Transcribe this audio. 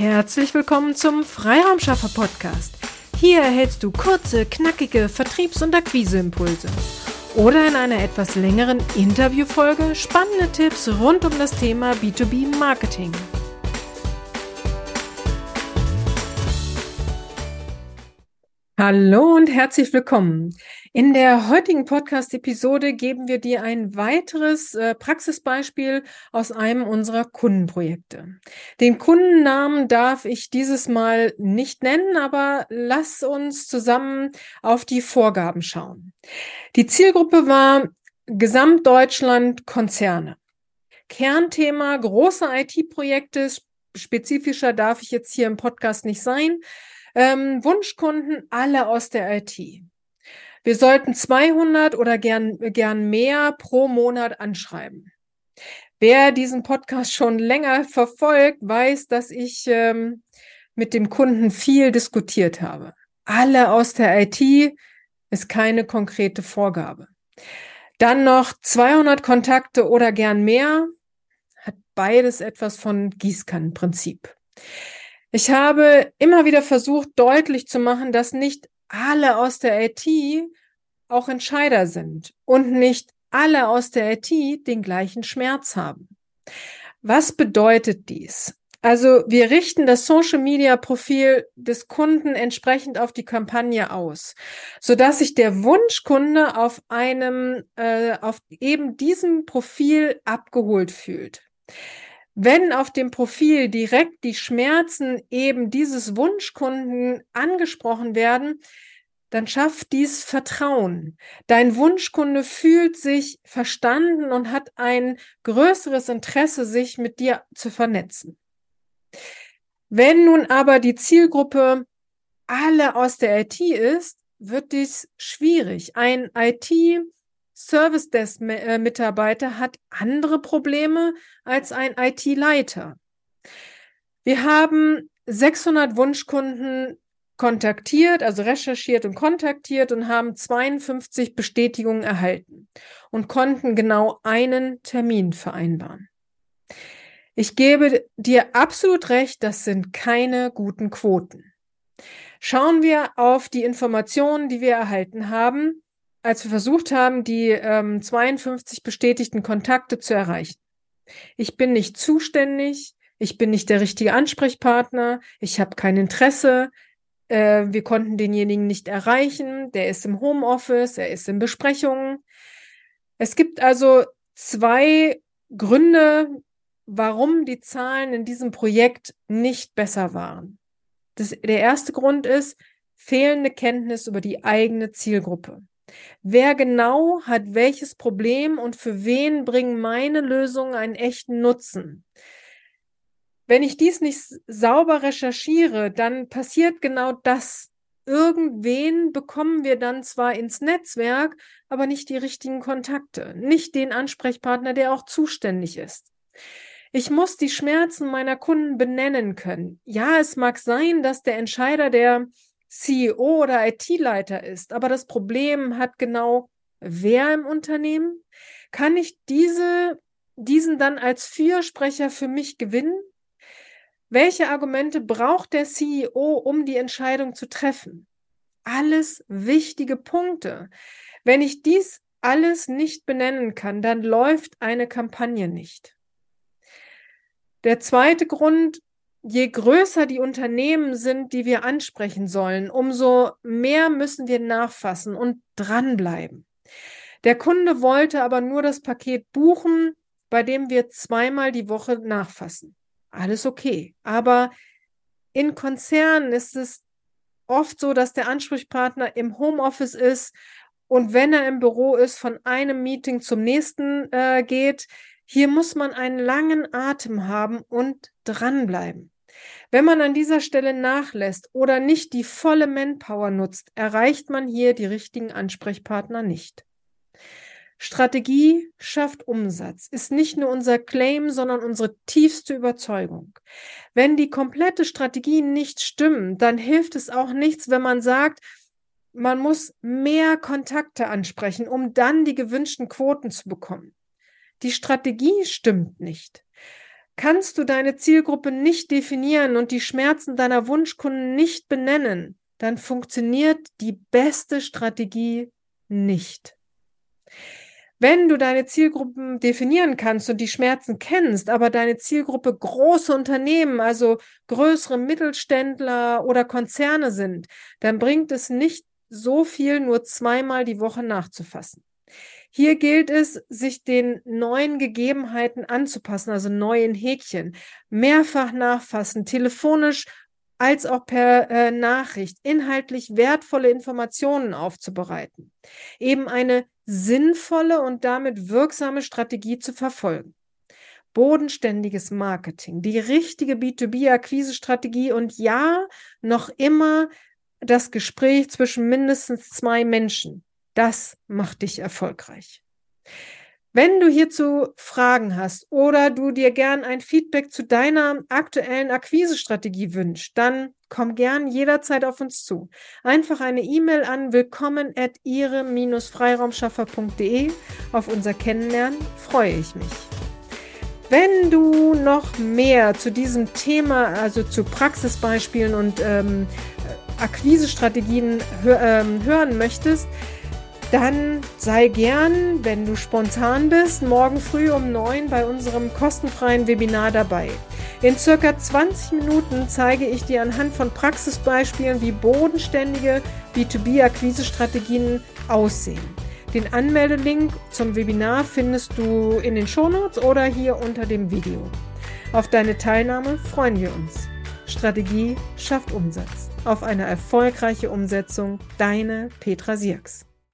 Herzlich willkommen zum Freiraumschaffer Podcast. Hier erhältst du kurze, knackige Vertriebs- und Akquiseimpulse. Oder in einer etwas längeren Interviewfolge spannende Tipps rund um das Thema B2B Marketing. Hallo und herzlich willkommen. In der heutigen Podcast-Episode geben wir dir ein weiteres äh, Praxisbeispiel aus einem unserer Kundenprojekte. Den Kundennamen darf ich dieses Mal nicht nennen, aber lass uns zusammen auf die Vorgaben schauen. Die Zielgruppe war Gesamtdeutschland Konzerne. Kernthema große IT-Projekte, spezifischer darf ich jetzt hier im Podcast nicht sein. Ähm, Wunschkunden alle aus der IT. Wir sollten 200 oder gern, gern mehr pro Monat anschreiben. Wer diesen Podcast schon länger verfolgt, weiß, dass ich ähm, mit dem Kunden viel diskutiert habe. Alle aus der IT ist keine konkrete Vorgabe. Dann noch 200 Kontakte oder gern mehr, hat beides etwas von Gießkannenprinzip. Ich habe immer wieder versucht, deutlich zu machen, dass nicht alle aus der IT auch Entscheider sind und nicht alle aus der IT den gleichen Schmerz haben. Was bedeutet dies? Also wir richten das Social Media Profil des Kunden entsprechend auf die Kampagne aus, so dass sich der Wunschkunde auf einem, äh, auf eben diesem Profil abgeholt fühlt. Wenn auf dem Profil direkt die Schmerzen eben dieses Wunschkunden angesprochen werden, dann schafft dies Vertrauen. Dein Wunschkunde fühlt sich verstanden und hat ein größeres Interesse, sich mit dir zu vernetzen. Wenn nun aber die Zielgruppe alle aus der IT ist, wird dies schwierig. Ein IT Service Desk äh, Mitarbeiter hat andere Probleme als ein IT-Leiter. Wir haben 600 Wunschkunden kontaktiert, also recherchiert und kontaktiert und haben 52 Bestätigungen erhalten und konnten genau einen Termin vereinbaren. Ich gebe dir absolut recht, das sind keine guten Quoten. Schauen wir auf die Informationen, die wir erhalten haben, als wir versucht haben, die ähm, 52 bestätigten Kontakte zu erreichen. Ich bin nicht zuständig, ich bin nicht der richtige Ansprechpartner, ich habe kein Interesse, äh, wir konnten denjenigen nicht erreichen, der ist im Homeoffice, er ist in Besprechungen. Es gibt also zwei Gründe, warum die Zahlen in diesem Projekt nicht besser waren. Das, der erste Grund ist fehlende Kenntnis über die eigene Zielgruppe. Wer genau hat welches Problem und für wen bringen meine Lösungen einen echten Nutzen? Wenn ich dies nicht sauber recherchiere, dann passiert genau das. Irgendwen bekommen wir dann zwar ins Netzwerk, aber nicht die richtigen Kontakte, nicht den Ansprechpartner, der auch zuständig ist. Ich muss die Schmerzen meiner Kunden benennen können. Ja, es mag sein, dass der Entscheider der CEO oder IT-Leiter ist. Aber das Problem hat genau wer im Unternehmen? Kann ich diese, diesen dann als Fürsprecher für mich gewinnen? Welche Argumente braucht der CEO, um die Entscheidung zu treffen? Alles wichtige Punkte. Wenn ich dies alles nicht benennen kann, dann läuft eine Kampagne nicht. Der zweite Grund, je größer die Unternehmen sind, die wir ansprechen sollen, umso mehr müssen wir nachfassen und dranbleiben. Der Kunde wollte aber nur das Paket buchen, bei dem wir zweimal die Woche nachfassen. Alles okay. Aber in Konzernen ist es oft so, dass der Ansprechpartner im Homeoffice ist und wenn er im Büro ist, von einem Meeting zum nächsten äh, geht. Hier muss man einen langen Atem haben und dranbleiben. Wenn man an dieser Stelle nachlässt oder nicht die volle Manpower nutzt, erreicht man hier die richtigen Ansprechpartner nicht. Strategie schafft Umsatz, ist nicht nur unser Claim, sondern unsere tiefste Überzeugung. Wenn die komplette Strategie nicht stimmt, dann hilft es auch nichts, wenn man sagt, man muss mehr Kontakte ansprechen, um dann die gewünschten Quoten zu bekommen. Die Strategie stimmt nicht. Kannst du deine Zielgruppe nicht definieren und die Schmerzen deiner Wunschkunden nicht benennen, dann funktioniert die beste Strategie nicht. Wenn du deine Zielgruppen definieren kannst und die Schmerzen kennst, aber deine Zielgruppe große Unternehmen, also größere Mittelständler oder Konzerne sind, dann bringt es nicht so viel, nur zweimal die Woche nachzufassen. Hier gilt es, sich den neuen Gegebenheiten anzupassen, also neuen Häkchen, mehrfach nachfassen, telefonisch als auch per äh, Nachricht inhaltlich wertvolle Informationen aufzubereiten, eben eine sinnvolle und damit wirksame Strategie zu verfolgen. Bodenständiges Marketing, die richtige B2B-Akquise-Strategie und ja, noch immer das Gespräch zwischen mindestens zwei Menschen. Das macht dich erfolgreich. Wenn du hierzu Fragen hast oder du dir gern ein Feedback zu deiner aktuellen Akquisestrategie wünschst, dann komm gern jederzeit auf uns zu. Einfach eine E-Mail an willkommen at ihre-freiraumschaffer.de. Auf unser Kennenlernen freue ich mich. Wenn du noch mehr zu diesem Thema, also zu Praxisbeispielen und ähm, Akquisestrategien hör, ähm, hören möchtest, dann sei gern, wenn du spontan bist, morgen früh um neun bei unserem kostenfreien Webinar dabei. In circa 20 Minuten zeige ich dir anhand von Praxisbeispielen, wie bodenständige B2B-Akquisestrategien aussehen. Den Anmeldelink zum Webinar findest du in den Shownotes oder hier unter dem Video. Auf deine Teilnahme freuen wir uns. Strategie schafft Umsatz. Auf eine erfolgreiche Umsetzung. Deine Petra Sierks.